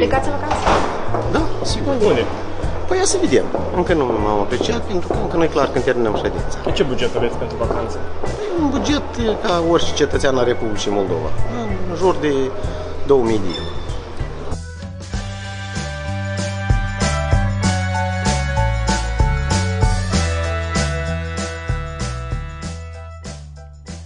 Plecați în vacanță? Da, sigur. Unde? Păi ia să vedem. Încă nu m-am apreciat pentru că încă nu e clar când terminăm ședința. Ce buget aveți pentru vacanță? Un buget ca orice cetățean al Republicii Moldova. În jur de 2000 de euro.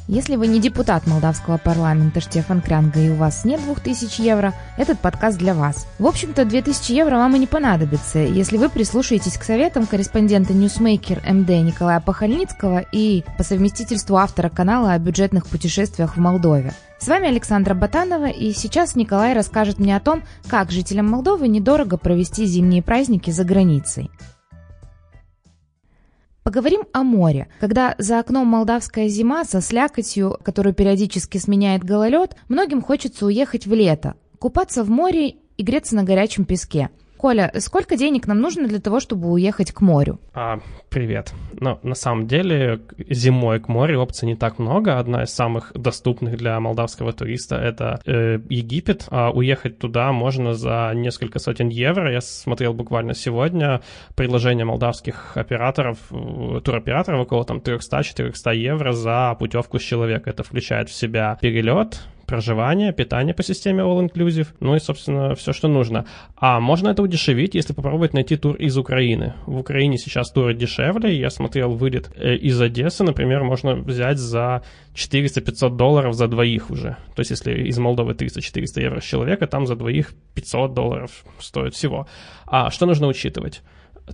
Если вы не депутат молдавского парламента Штефан Крянга и у вас нет 2000 евро, этот подкаст для вас. В общем-то, 2000 евро вам и не понадобится, если вы прислушаетесь к советам корреспондента Newsmaker МД Николая Пахальницкого и по совместительству автора канала о бюджетных путешествиях в Молдове. С вами Александра Батанова, и сейчас Николай расскажет мне о том, как жителям Молдовы недорого провести зимние праздники за границей. Поговорим о море. Когда за окном молдавская зима со слякотью, которую периодически сменяет гололед, многим хочется уехать в лето, купаться в море и греться на горячем песке – Коля, сколько денег нам нужно для того, чтобы уехать к морю? А, привет. Но на самом деле зимой к морю опций не так много. Одна из самых доступных для молдавского туриста это э, Египет. А уехать туда можно за несколько сотен евро. Я смотрел буквально сегодня предложение молдавских операторов, э, туроператоров около там 300-400 евро за путевку с человека. Это включает в себя перелет, проживание, питание по системе All Inclusive, ну и, собственно, все, что нужно. А можно это удешевить, если попробовать найти тур из Украины. В Украине сейчас туры дешевле, я смотрел вылет э, из Одессы, например, можно взять за 400-500 долларов за двоих уже. То есть, если из Молдовы 300-400 евро с человека, там за двоих 500 долларов стоит всего. А что нужно учитывать?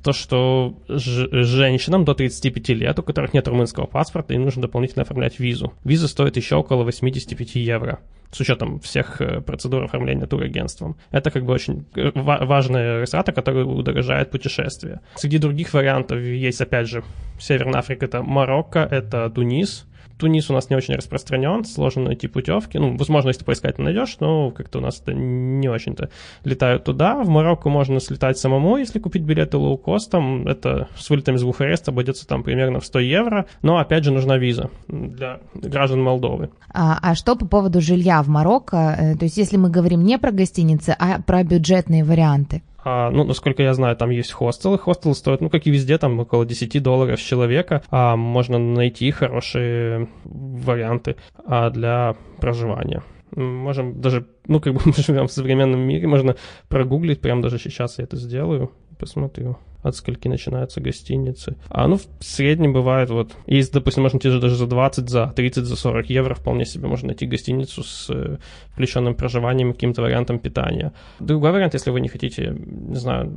То, что женщинам до 35 лет, у которых нет румынского паспорта, им нужно дополнительно оформлять визу. Виза стоит еще около 85 евро с учетом всех э, процедур оформления турагентством. Это как бы очень э, важная растрата, которая удорожает путешествие. Среди других вариантов есть, опять же, Северная Африка, это Марокко, это Тунис, Тунис у нас не очень распространен, сложно найти путевки. Ну, возможно, если поискать, найдешь, но как-то у нас это не очень-то летают туда. В Марокко можно слетать самому, если купить билеты лоукостом. Это с вылетами с Бухареста обойдется там примерно в 100 евро. Но, опять же, нужна виза для граждан Молдовы. А, а что по поводу жилья в Марокко? Э, то есть, если мы говорим не про гостиницы, а про бюджетные варианты? А, ну, насколько я знаю, там есть хостелы. Хостелы стоят, ну, как и везде, там около 10 долларов с человека. А можно найти хорошие варианты а, для проживания. Можем даже, ну, как бы мы живем в современном мире, можно прогуглить, прямо даже сейчас я это сделаю, посмотрю от скольки начинаются гостиницы. А ну, в среднем бывает вот, есть, допустим, можно найти даже за 20, за 30, за 40 евро вполне себе можно найти гостиницу с э, включенным проживанием каким-то вариантом питания. Другой вариант, если вы не хотите, не знаю,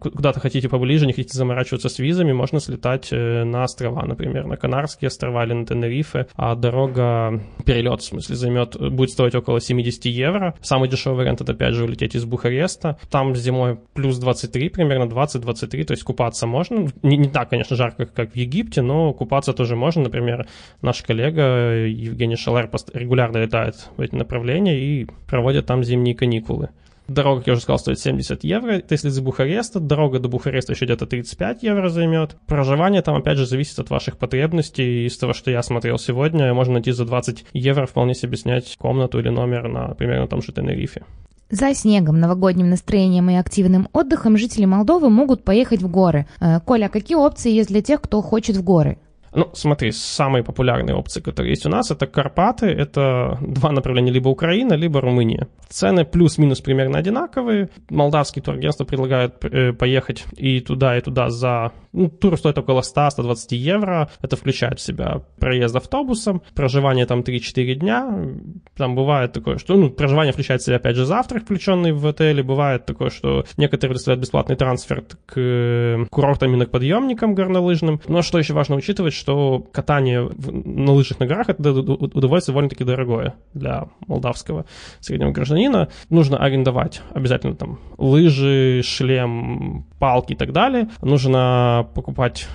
куда-то хотите поближе, не хотите заморачиваться с визами, можно слетать э, на острова, например, на Канарские острова или на Тенерифе, а дорога, перелет, в смысле, займет, будет стоить около 70 евро. Самый дешевый вариант это, опять же, улететь из Бухареста. Там зимой плюс 23, примерно 20-23, то есть купаться можно. Не, не так, конечно, жарко, как в Египте, но купаться тоже можно. Например, наш коллега Евгений Шалер регулярно летает в эти направления и проводит там зимние каникулы. Дорога, как я уже сказал, стоит 70 евро. Это если из Бухареста. Дорога до Бухареста еще где-то 35 евро займет. Проживание там, опять же, зависит от ваших потребностей. Из того, что я смотрел сегодня, можно найти за 20 евро вполне себе снять комнату или номер на, примерно, том же Тенерифе. За снегом, новогодним настроением и активным отдыхом жители Молдовы могут поехать в горы. Э, Коля, а какие опции есть для тех, кто хочет в горы? Ну, смотри, самые популярные опции, которые есть у нас, это Карпаты, это два направления, либо Украина, либо Румыния. Цены плюс-минус примерно одинаковые. Молдавские турагентства предлагают э, поехать и туда, и туда за... Ну, тур стоит около 100-120 евро. Это включает в себя проезд автобусом, проживание там 3-4 дня. Там бывает такое, что... Ну, проживание включает в себя, опять же, завтрак, включенный в отеле. Бывает такое, что некоторые предоставляют бесплатный трансфер к курортам именно к подъемникам горнолыжным. Но что еще важно учитывать, что катание на лыжах на горах это удовольствие довольно-таки дорогое для молдавского среднего гражданина. Нужно арендовать обязательно там лыжи, шлем, палки и так далее. Нужно можно покупать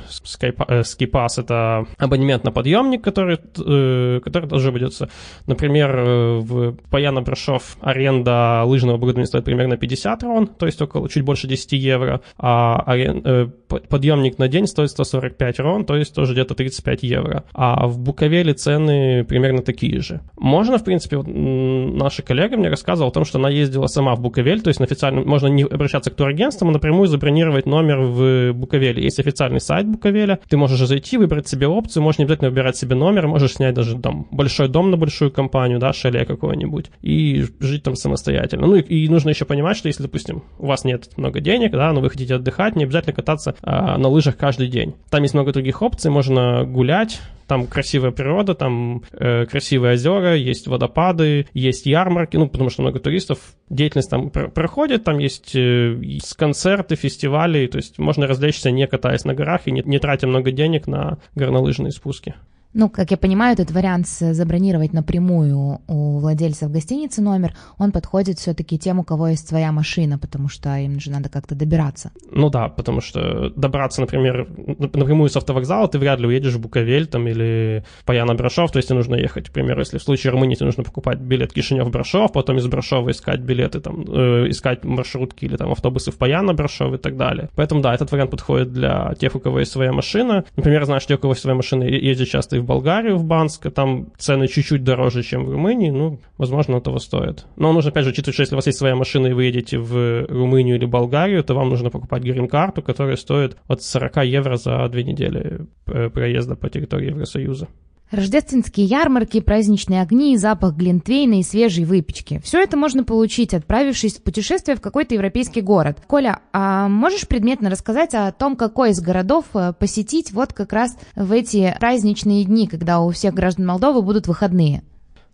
скипас, это абонемент на подъемник, который, который тоже обойдется. Например, в Паяна Брашов аренда лыжного оборудования стоит примерно 50 рон, то есть около чуть больше 10 евро, а арен, подъемник на день стоит 145 рон, то есть тоже где-то 35 евро. А в Буковеле цены примерно такие же. Можно, в принципе, вот наша коллега мне рассказывала о том, что она ездила сама в Буковель, то есть на официальном, можно не обращаться к турагентствам, а напрямую забронировать номер в Буковеле. Есть официальный сайт Буковеля, ты можешь зайти, выбрать себе опцию, можешь не обязательно выбирать себе номер, можешь снять даже там большой дом на большую компанию, да, шале какое-нибудь, и жить там самостоятельно. Ну и, и нужно еще понимать, что если, допустим, у вас нет много денег, да, но вы хотите отдыхать, не обязательно кататься а, на лыжах каждый день. Там есть много других опций, можно гулять, там красивая природа, там э, красивые озера, есть водопады, есть ярмарки, ну, потому что много туристов, деятельность там пр- проходит, там есть э, концерты, фестивали, то есть можно развлечься, не катаясь на горах и не, не тратя много денег на горнолыжные спуски. Ну, как я понимаю, этот вариант забронировать напрямую у владельцев гостиницы номер, он подходит все-таки тем, у кого есть своя машина, потому что им же надо как-то добираться. Ну да, потому что добраться, например, напрямую с автовокзала ты вряд ли уедешь в Буковель там или Паяна Брашов, то есть тебе нужно ехать, к примеру, если в случае Румынии тебе нужно покупать билет Кишинев Брашов, потом из Брашова искать билеты, там, э, искать маршрутки или там автобусы в Паяна Брашов и так далее. Поэтому да, этот вариант подходит для тех, у кого есть своя машина. Например, знаешь, те, у кого есть своя машина, ездят часто и в Болгарию, в Банск, там цены чуть-чуть дороже, чем в Румынии, ну, возможно, того стоит. Но нужно, опять же, учитывать, что если у вас есть своя машина и вы едете в Румынию или Болгарию, то вам нужно покупать грин-карту, которая стоит от 40 евро за две недели э, проезда по территории Евросоюза. Рождественские ярмарки, праздничные огни, запах глинтвейна и свежей выпечки. Все это можно получить, отправившись в путешествие в какой-то европейский город. Коля, а можешь предметно рассказать о том, какой из городов э, посетить вот как раз в эти праздничные дни, когда у всех граждан Молдовы будут выходные?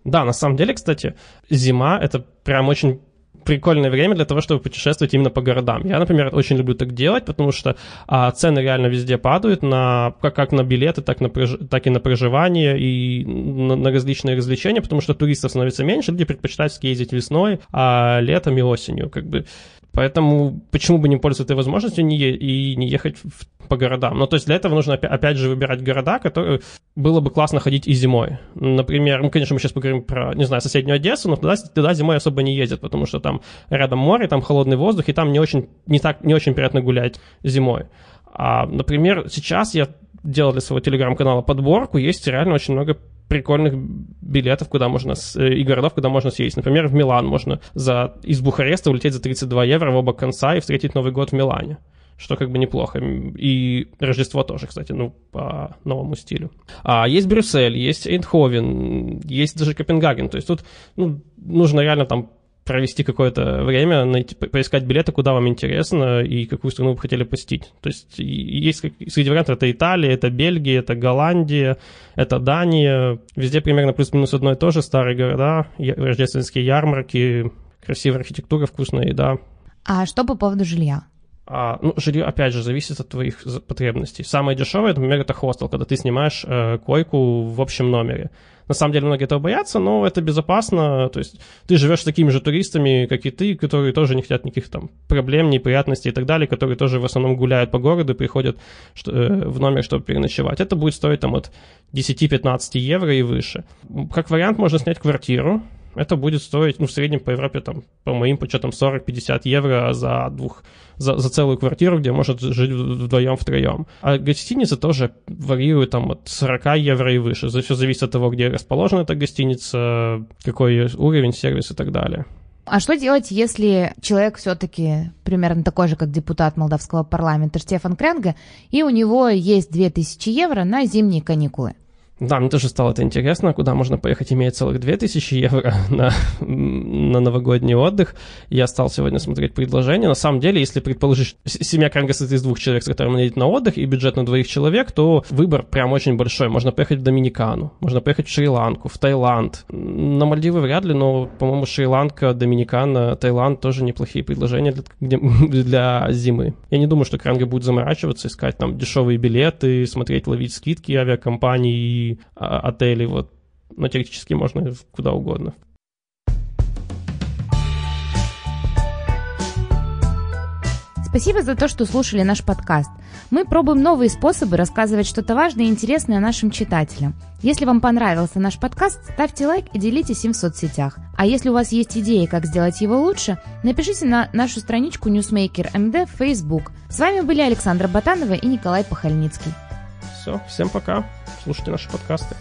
Да, на самом деле, кстати, зима — это прям очень прикольное время для того, чтобы путешествовать именно по городам. Я, например, очень люблю так делать, потому что а, цены реально везде падают, на, как, как на билеты, так, на, так и на проживание и на, на различные развлечения, потому что туристов становится меньше, люди предпочитают ездить весной, а летом и осенью. Как бы Поэтому почему бы не пользоваться этой возможностью не и не ехать в, по городам? Ну, то есть для этого нужно опять же выбирать города, которые было бы классно ходить и зимой. Например, ну, конечно, мы сейчас поговорим про, не знаю, соседнюю Одессу, но туда, туда зимой особо не ездят, потому что там рядом море, там холодный воздух, и там не очень, не так, не очень приятно гулять зимой. А, например, сейчас я делал для своего телеграм-канала подборку, есть реально очень много прикольных билетов, куда можно, э, и городов, куда можно съездить. Например, в Милан можно за, из Бухареста улететь за 32 евро в оба конца и встретить Новый год в Милане что как бы неплохо. И Рождество тоже, кстати, ну, по новому стилю. А есть Брюссель, есть Эйндховен, есть даже Копенгаген. То есть тут ну, нужно реально там провести какое-то время, найти, поискать билеты, куда вам интересно и какую страну вы хотели посетить. То есть есть среди вариантов это Италия, это Бельгия, это Голландия, это Дания. Везде примерно плюс-минус одно и то же, старые города, рождественские ярмарки, красивая архитектура, вкусная еда. А что по поводу жилья? А, ну, жилье, опять же, зависит от твоих потребностей. Самое дешевое, например, это хостел, когда ты снимаешь э, койку в общем номере. На самом деле многие этого боятся, но это безопасно. То есть ты живешь с такими же туристами, как и ты, которые тоже не хотят никаких там проблем, неприятностей и так далее, которые тоже в основном гуляют по городу и приходят что, э, в номер, чтобы переночевать. Это будет стоить там от 10-15 евро и выше. Как вариант можно снять квартиру, это будет стоить, ну, в среднем по Европе, там, по моим подсчетам, 40-50 евро за двух, за, за целую квартиру, где может жить вдвоем, втроем. А гостиницы тоже варьируют там от 40 евро и выше. Все зависит от того, где расположена эта гостиница, какой уровень, сервис и так далее. А что делать, если человек все-таки примерно такой же, как депутат молдавского парламента Штефан Крянга, и у него есть 2000 евро на зимние каникулы? Да, мне тоже стало это интересно, куда можно поехать, имея целых 2000 евро на, на новогодний отдых. Я стал сегодня смотреть предложения. На самом деле, если предположить, семья Кранга состоит из двух человек, с которыми едет на отдых, и бюджет на двоих человек, то выбор прям очень большой. Можно поехать в Доминикану, можно поехать в Шри-Ланку, в Таиланд. На Мальдивы вряд ли, но, по-моему, Шри-Ланка, Доминикана, Таиланд тоже неплохие предложения для, для зимы. Я не думаю, что Кранга будет заморачиваться, искать там дешевые билеты, смотреть, ловить скидки авиакомпаний а, отелей, вот, но теоретически можно куда угодно. Спасибо за то, что слушали наш подкаст. Мы пробуем новые способы рассказывать что-то важное и интересное нашим читателям. Если вам понравился наш подкаст, ставьте лайк и делитесь им в соцсетях. А если у вас есть идеи, как сделать его лучше, напишите на нашу страничку Newsmaker MD в Facebook. С вами были Александра Ботанова и Николай Пахальницкий. Все, всем пока. Слушайте наши подкасты.